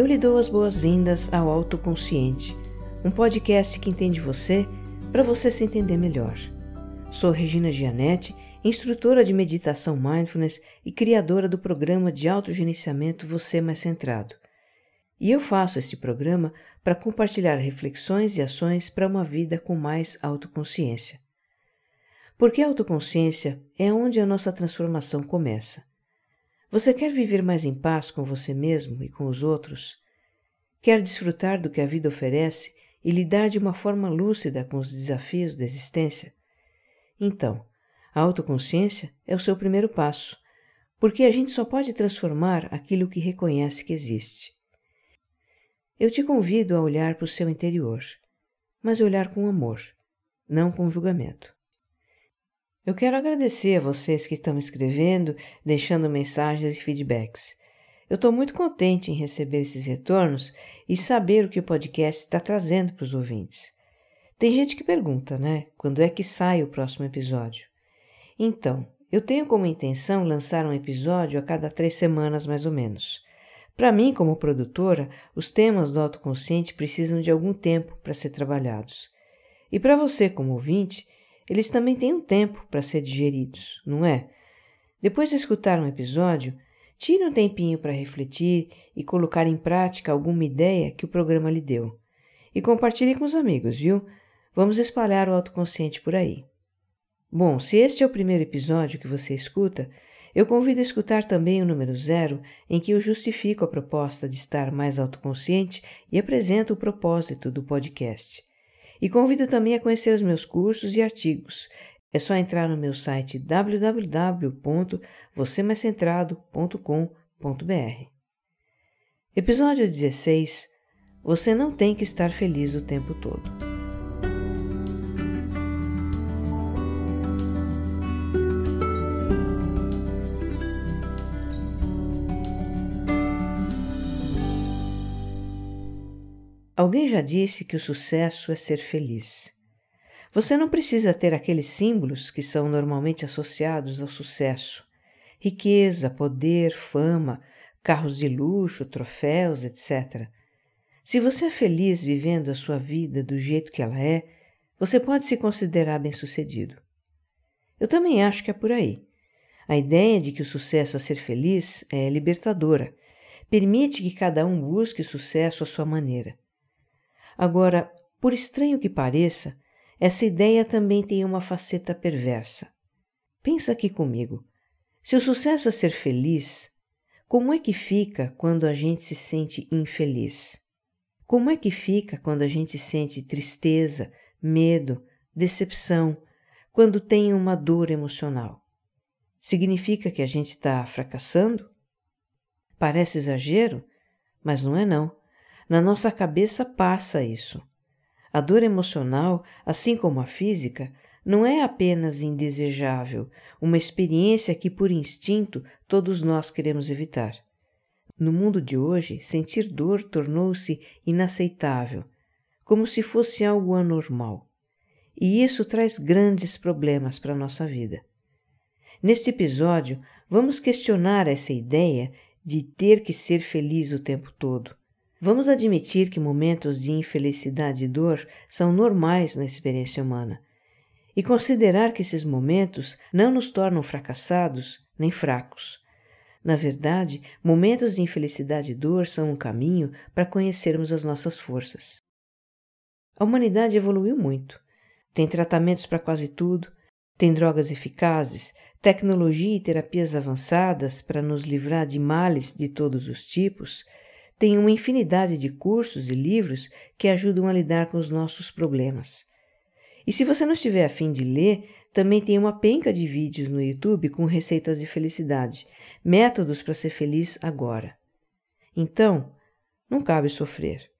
eu lhe dou as boas-vindas ao Autoconsciente, um podcast que entende você para você se entender melhor. Sou Regina Gianetti, instrutora de meditação mindfulness e criadora do programa de autogerenciamento Você Mais Centrado. E eu faço este programa para compartilhar reflexões e ações para uma vida com mais autoconsciência. Porque a autoconsciência é onde a nossa transformação começa. Você quer viver mais em paz com você mesmo e com os outros? Quer desfrutar do que a vida oferece e lidar de uma forma lúcida com os desafios da existência? Então, a autoconsciência é o seu primeiro passo, porque a gente só pode transformar aquilo que reconhece que existe. Eu te convido a olhar para o seu interior, mas olhar com amor, não com julgamento. Eu quero agradecer a vocês que estão escrevendo, deixando mensagens e feedbacks. Eu estou muito contente em receber esses retornos e saber o que o podcast está trazendo para os ouvintes. Tem gente que pergunta, né? Quando é que sai o próximo episódio? Então, eu tenho como intenção lançar um episódio a cada três semanas, mais ou menos. Para mim, como produtora, os temas do autoconsciente precisam de algum tempo para ser trabalhados. E para você, como ouvinte, eles também têm um tempo para ser digeridos, não é? Depois de escutar um episódio, Tire um tempinho para refletir e colocar em prática alguma ideia que o programa lhe deu. E compartilhe com os amigos, viu? Vamos espalhar o autoconsciente por aí. Bom, se este é o primeiro episódio que você escuta, eu convido a escutar também o número zero, em que eu justifico a proposta de estar mais autoconsciente e apresento o propósito do podcast. E convido também a conhecer os meus cursos e artigos, é só entrar no meu site www.vocêmaiscentrado.com.br. Episódio 16. Você não tem que estar feliz o tempo todo. Alguém já disse que o sucesso é ser feliz. Você não precisa ter aqueles símbolos que são normalmente associados ao sucesso: riqueza, poder, fama, carros de luxo, troféus, etc. Se você é feliz vivendo a sua vida do jeito que ela é, você pode se considerar bem-sucedido. Eu também acho que é por aí. A ideia de que o sucesso a ser feliz é libertadora. Permite que cada um busque o sucesso à sua maneira. Agora, por estranho que pareça, essa ideia também tem uma faceta perversa. Pensa aqui comigo. Se o sucesso é ser feliz, como é que fica quando a gente se sente infeliz? Como é que fica quando a gente sente tristeza, medo, decepção, quando tem uma dor emocional? Significa que a gente está fracassando? Parece exagero, mas não é não. Na nossa cabeça passa isso. A dor emocional, assim como a física, não é apenas indesejável, uma experiência que, por instinto, todos nós queremos evitar. No mundo de hoje, sentir dor tornou-se inaceitável, como se fosse algo anormal. E isso traz grandes problemas para a nossa vida. Neste episódio, vamos questionar essa ideia de ter que ser feliz o tempo todo. Vamos admitir que momentos de infelicidade e dor são normais na experiência humana e considerar que esses momentos não nos tornam fracassados nem fracos. Na verdade, momentos de infelicidade e dor são um caminho para conhecermos as nossas forças. A humanidade evoluiu muito. Tem tratamentos para quase tudo, tem drogas eficazes, tecnologia e terapias avançadas para nos livrar de males de todos os tipos tem uma infinidade de cursos e livros que ajudam a lidar com os nossos problemas. E se você não estiver afim de ler, também tem uma penca de vídeos no YouTube com receitas de felicidade, métodos para ser feliz agora. Então, não cabe sofrer.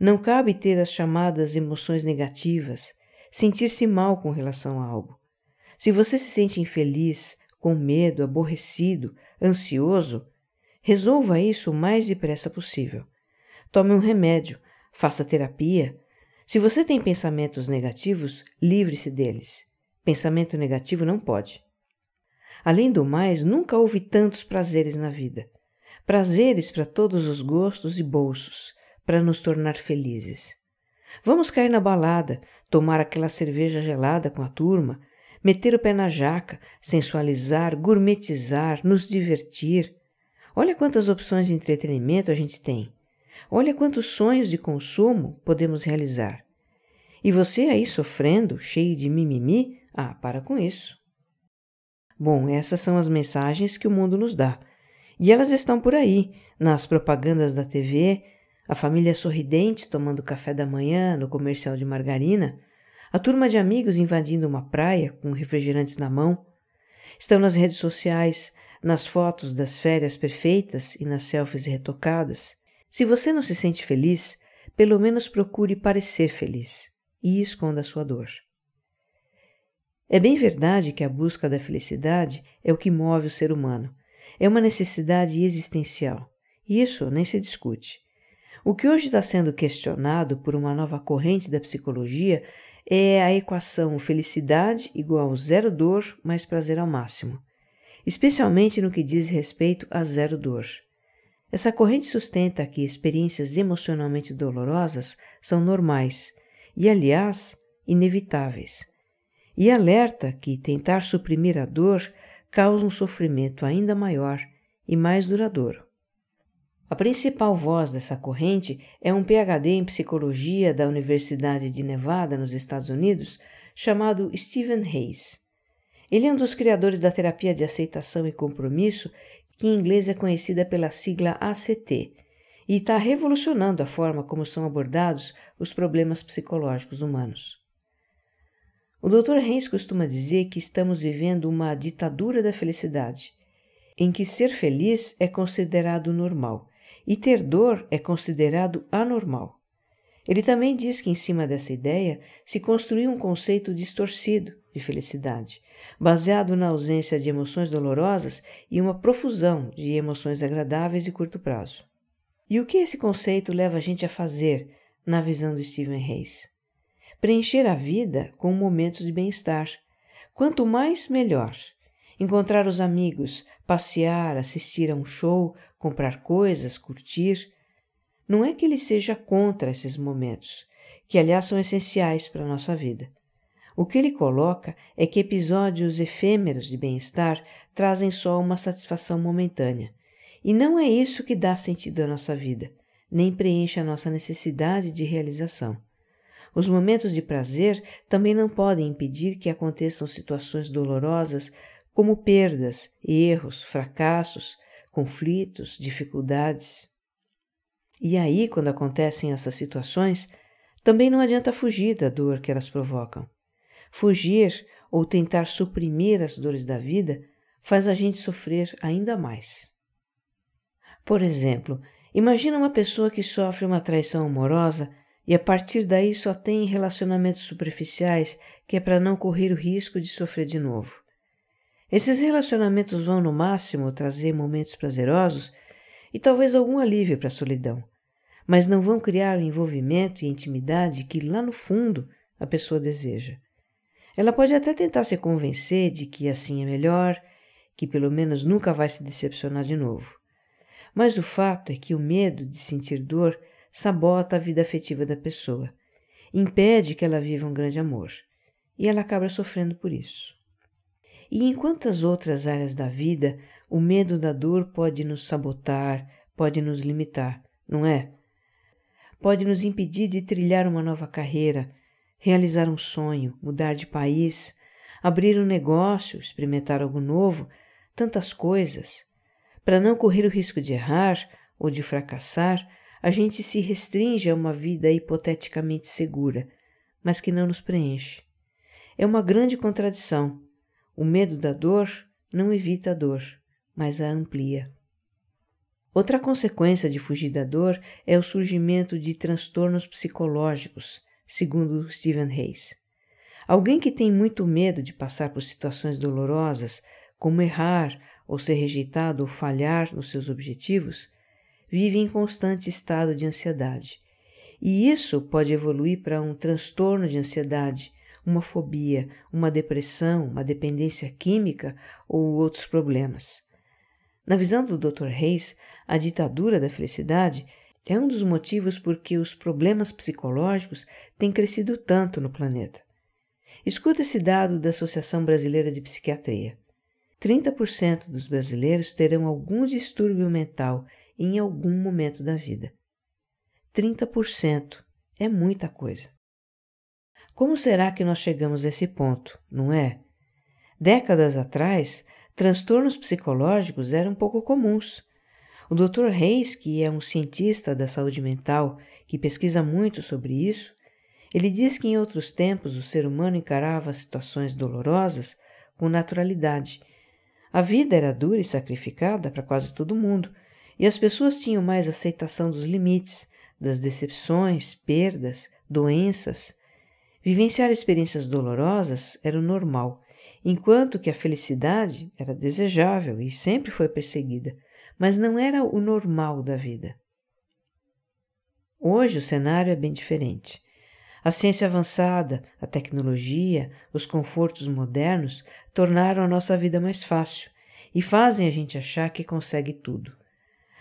Não cabe ter as chamadas emoções negativas, sentir-se mal com relação a algo. Se você se sente infeliz, com medo, aborrecido, ansioso, Resolva isso o mais depressa possível. Tome um remédio, faça terapia. Se você tem pensamentos negativos, livre-se deles. Pensamento negativo não pode. Além do mais, nunca houve tantos prazeres na vida. prazeres para todos os gostos e bolsos, para nos tornar felizes. Vamos cair na balada, tomar aquela cerveja gelada com a turma, meter o pé na jaca, sensualizar, gourmetizar, nos divertir. Olha quantas opções de entretenimento a gente tem. Olha quantos sonhos de consumo podemos realizar. E você aí sofrendo, cheio de mimimi? Ah, para com isso. Bom, essas são as mensagens que o mundo nos dá. E elas estão por aí, nas propagandas da TV, a família sorridente tomando café da manhã no comercial de margarina, a turma de amigos invadindo uma praia com refrigerantes na mão. Estão nas redes sociais, nas fotos das férias perfeitas e nas selfies retocadas. Se você não se sente feliz, pelo menos procure parecer feliz e esconda sua dor. É bem verdade que a busca da felicidade é o que move o ser humano. É uma necessidade existencial. Isso nem se discute. O que hoje está sendo questionado por uma nova corrente da psicologia é a equação felicidade igual zero dor mais prazer ao máximo, especialmente no que diz respeito a zero dor. Essa corrente sustenta que experiências emocionalmente dolorosas são normais e, aliás, inevitáveis, e alerta que tentar suprimir a dor causa um sofrimento ainda maior e mais duradouro. A principal voz dessa corrente é um PhD em psicologia da Universidade de Nevada, nos Estados Unidos, chamado Stephen Hayes. Ele é um dos criadores da terapia de aceitação e compromisso, que em inglês é conhecida pela sigla ACT, e está revolucionando a forma como são abordados os problemas psicológicos humanos. O Dr. Hayes costuma dizer que estamos vivendo uma ditadura da felicidade, em que ser feliz é considerado normal e ter dor é considerado anormal. Ele também diz que, em cima dessa ideia, se construiu um conceito distorcido de felicidade, baseado na ausência de emoções dolorosas e uma profusão de emoções agradáveis de curto prazo. E o que esse conceito leva a gente a fazer, na visão do Stephen Hayes? Preencher a vida com momentos de bem-estar. Quanto mais, melhor. Encontrar os amigos, passear, assistir a um show, comprar coisas, curtir. Não é que ele seja contra esses momentos, que aliás são essenciais para a nossa vida. O que ele coloca é que episódios efêmeros de bem-estar trazem só uma satisfação momentânea. E não é isso que dá sentido à nossa vida, nem preenche a nossa necessidade de realização. Os momentos de prazer também não podem impedir que aconteçam situações dolorosas como perdas, erros, fracassos, conflitos, dificuldades. E aí, quando acontecem essas situações, também não adianta fugir da dor que elas provocam. Fugir ou tentar suprimir as dores da vida faz a gente sofrer ainda mais. Por exemplo, imagina uma pessoa que sofre uma traição amorosa e a partir daí só tem relacionamentos superficiais que é para não correr o risco de sofrer de novo. Esses relacionamentos vão, no máximo, trazer momentos prazerosos e talvez algum alívio para a solidão, mas não vão criar o envolvimento e intimidade que, lá no fundo, a pessoa deseja. Ela pode até tentar se convencer de que assim é melhor, que pelo menos nunca vai se decepcionar de novo. Mas o fato é que o medo de sentir dor sabota a vida afetiva da pessoa, impede que ela viva um grande amor, e ela acaba sofrendo por isso. E em quantas outras áreas da vida o medo da dor pode nos sabotar, pode nos limitar, não é? Pode nos impedir de trilhar uma nova carreira, realizar um sonho, mudar de país, abrir um negócio, experimentar algo novo, tantas coisas. Para não correr o risco de errar ou de fracassar, a gente se restringe a uma vida hipoteticamente segura, mas que não nos preenche. É uma grande contradição o medo da dor não evita a dor, mas a amplia. Outra consequência de fugir da dor é o surgimento de transtornos psicológicos, segundo Stephen Hayes. Alguém que tem muito medo de passar por situações dolorosas, como errar ou ser rejeitado ou falhar nos seus objetivos, vive em constante estado de ansiedade. E isso pode evoluir para um transtorno de ansiedade, uma fobia, uma depressão, uma dependência química ou outros problemas. Na visão do Dr. Reis, a ditadura da felicidade, é um dos motivos por que os problemas psicológicos têm crescido tanto no planeta. Escuta esse dado da Associação Brasileira de Psiquiatria. 30% dos brasileiros terão algum distúrbio mental em algum momento da vida. 30% é muita coisa. Como será que nós chegamos a esse ponto, não é? Décadas atrás, transtornos psicológicos eram pouco comuns. O Dr. Reis, que é um cientista da saúde mental que pesquisa muito sobre isso, ele diz que em outros tempos o ser humano encarava situações dolorosas com naturalidade. A vida era dura e sacrificada para quase todo mundo, e as pessoas tinham mais aceitação dos limites, das decepções, perdas, doenças. Vivenciar experiências dolorosas era o normal, enquanto que a felicidade era desejável e sempre foi perseguida, mas não era o normal da vida. Hoje o cenário é bem diferente. A ciência avançada, a tecnologia, os confortos modernos tornaram a nossa vida mais fácil e fazem a gente achar que consegue tudo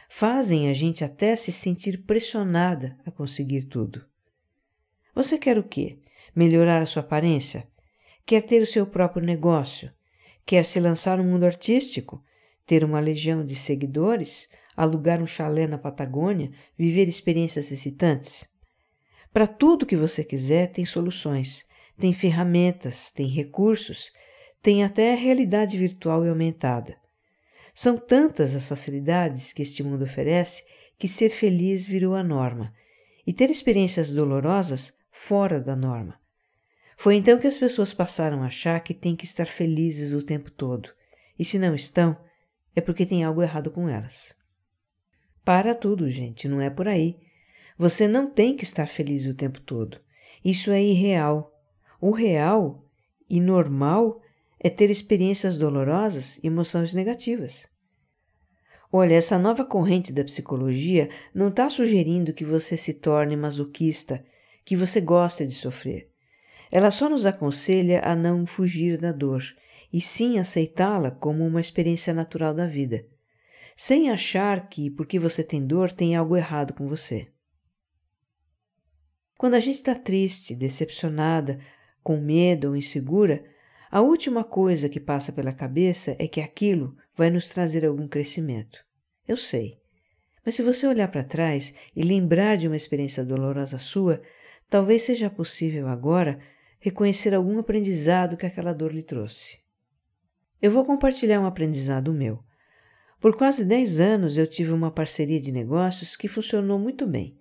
fazem a gente até se sentir pressionada a conseguir tudo. Você quer o quê? Melhorar a sua aparência? Quer ter o seu próprio negócio? Quer se lançar no mundo artístico? Ter uma legião de seguidores? Alugar um chalé na Patagônia? Viver experiências excitantes? Para tudo que você quiser, tem soluções, tem ferramentas, tem recursos, tem até realidade virtual e aumentada. São tantas as facilidades que este mundo oferece que ser feliz virou a norma e ter experiências dolorosas fora da norma. Foi então que as pessoas passaram a achar que têm que estar felizes o tempo todo, e se não estão, é porque tem algo errado com elas. Para tudo, gente, não é por aí. Você não tem que estar feliz o tempo todo. Isso é irreal. O real e normal é ter experiências dolorosas e emoções negativas. Olha, essa nova corrente da psicologia não está sugerindo que você se torne masoquista, que você gosta de sofrer. Ela só nos aconselha a não fugir da dor, e sim aceitá-la como uma experiência natural da vida, sem achar que, porque você tem dor, tem algo errado com você. Quando a gente está triste, decepcionada, com medo ou insegura, a última coisa que passa pela cabeça é que aquilo vai nos trazer algum crescimento. Eu sei. Mas se você olhar para trás e lembrar de uma experiência dolorosa sua, talvez seja possível agora reconhecer algum aprendizado que aquela dor lhe trouxe. Eu vou compartilhar um aprendizado meu. Por quase 10 anos eu tive uma parceria de negócios que funcionou muito bem.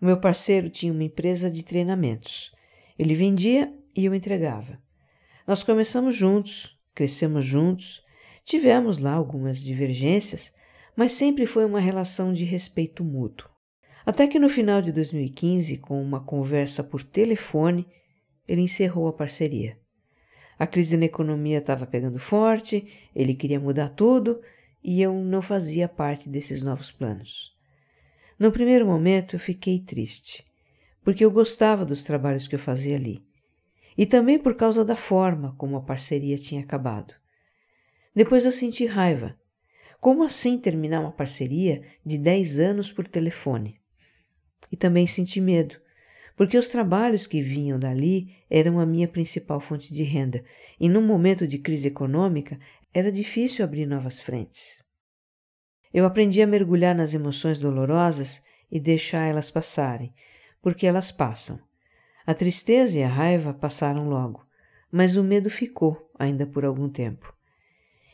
O meu parceiro tinha uma empresa de treinamentos. Ele vendia e eu entregava. Nós começamos juntos, crescemos juntos, tivemos lá algumas divergências, mas sempre foi uma relação de respeito mútuo. Até que no final de 2015, com uma conversa por telefone, ele encerrou a parceria. A crise na economia estava pegando forte, ele queria mudar tudo e eu não fazia parte desses novos planos. No primeiro momento eu fiquei triste, porque eu gostava dos trabalhos que eu fazia ali e também por causa da forma como a parceria tinha acabado. Depois eu senti raiva. Como assim terminar uma parceria de 10 anos por telefone? E também senti medo, porque os trabalhos que vinham dali eram a minha principal fonte de renda, e num momento de crise econômica era difícil abrir novas frentes. Eu aprendi a mergulhar nas emoções dolorosas e deixar elas passarem, porque elas passam a tristeza e a raiva passaram logo, mas o medo ficou ainda por algum tempo.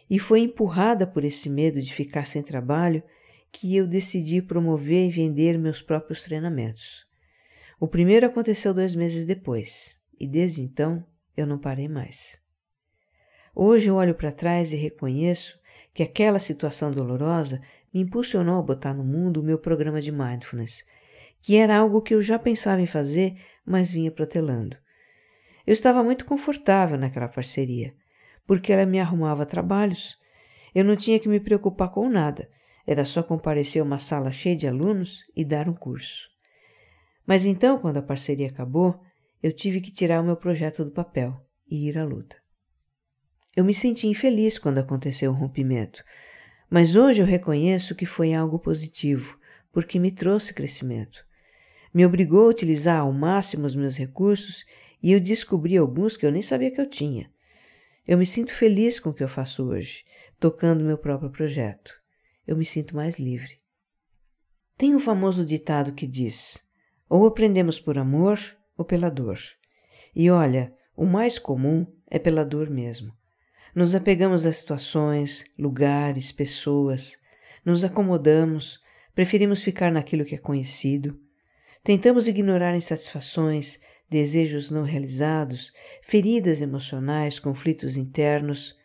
E foi empurrada por esse medo de ficar sem trabalho que eu decidi promover e vender meus próprios treinamentos. O primeiro aconteceu dois meses depois, e desde então eu não parei mais. Hoje eu olho para trás e reconheço que aquela situação dolorosa me impulsionou a botar no mundo o meu programa de mindfulness, que era algo que eu já pensava em fazer mas vinha protelando. Eu estava muito confortável naquela parceria, porque ela me arrumava trabalhos. Eu não tinha que me preocupar com nada, era só comparecer a uma sala cheia de alunos e dar um curso. Mas então, quando a parceria acabou, eu tive que tirar o meu projeto do papel e ir à luta. Eu me senti infeliz quando aconteceu o rompimento, Mas hoje eu reconheço que foi algo positivo, porque me trouxe crescimento. Me obrigou a utilizar ao máximo os meus recursos e eu descobri alguns que eu nem sabia que eu tinha. Eu me sinto feliz com o que eu faço hoje, tocando meu próprio projeto. Eu me sinto mais livre. Tem um famoso ditado que diz: ou aprendemos por amor ou pela dor. E olha, o mais comum é pela dor mesmo. Nos apegamos a situações, lugares, pessoas, nos acomodamos, preferimos ficar naquilo que é conhecido, tentamos ignorar insatisfações, desejos não realizados, feridas emocionais, conflitos internos,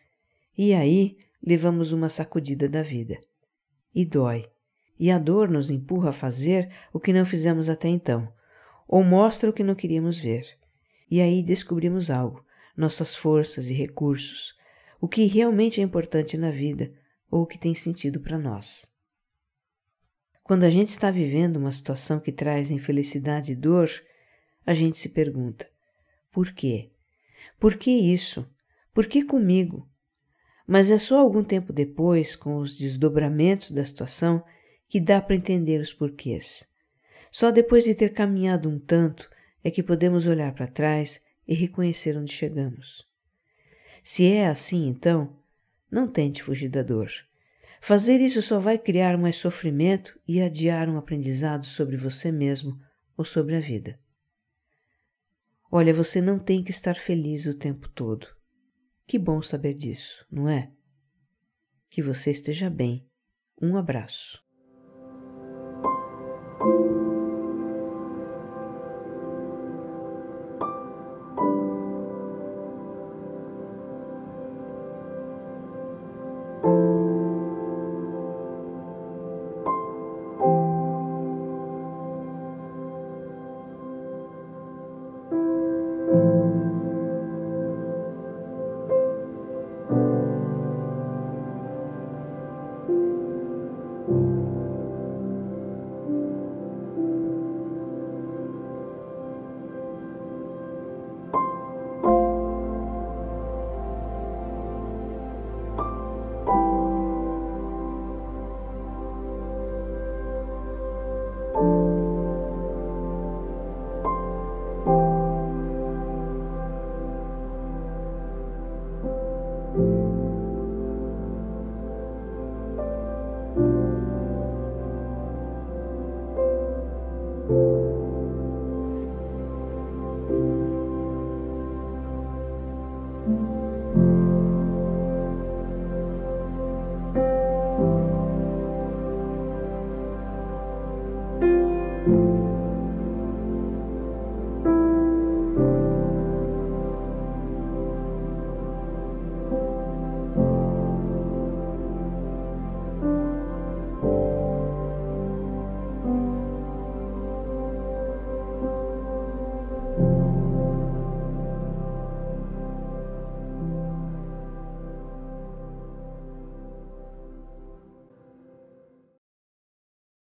e aí levamos uma sacudida da vida. E dói. E a dor nos empurra a fazer o que não fizemos até então, ou mostra o que não queríamos ver. E aí descobrimos algo, nossas forças e recursos, o que realmente é importante na vida ou o que tem sentido para nós. Quando a gente está vivendo uma situação que traz infelicidade e dor, a gente se pergunta: por quê? Por que isso? Por que comigo? Mas é só algum tempo depois, com os desdobramentos da situação, que dá para entender os porquês. Só depois de ter caminhado um tanto é que podemos olhar para trás e reconhecer onde chegamos. Se é assim, então, não tente fugir da dor. Fazer isso só vai criar mais sofrimento e adiar um aprendizado sobre você mesmo ou sobre a vida. Olha, você não tem que estar feliz o tempo todo. Que bom saber disso, não é? Que você esteja bem. Um abraço.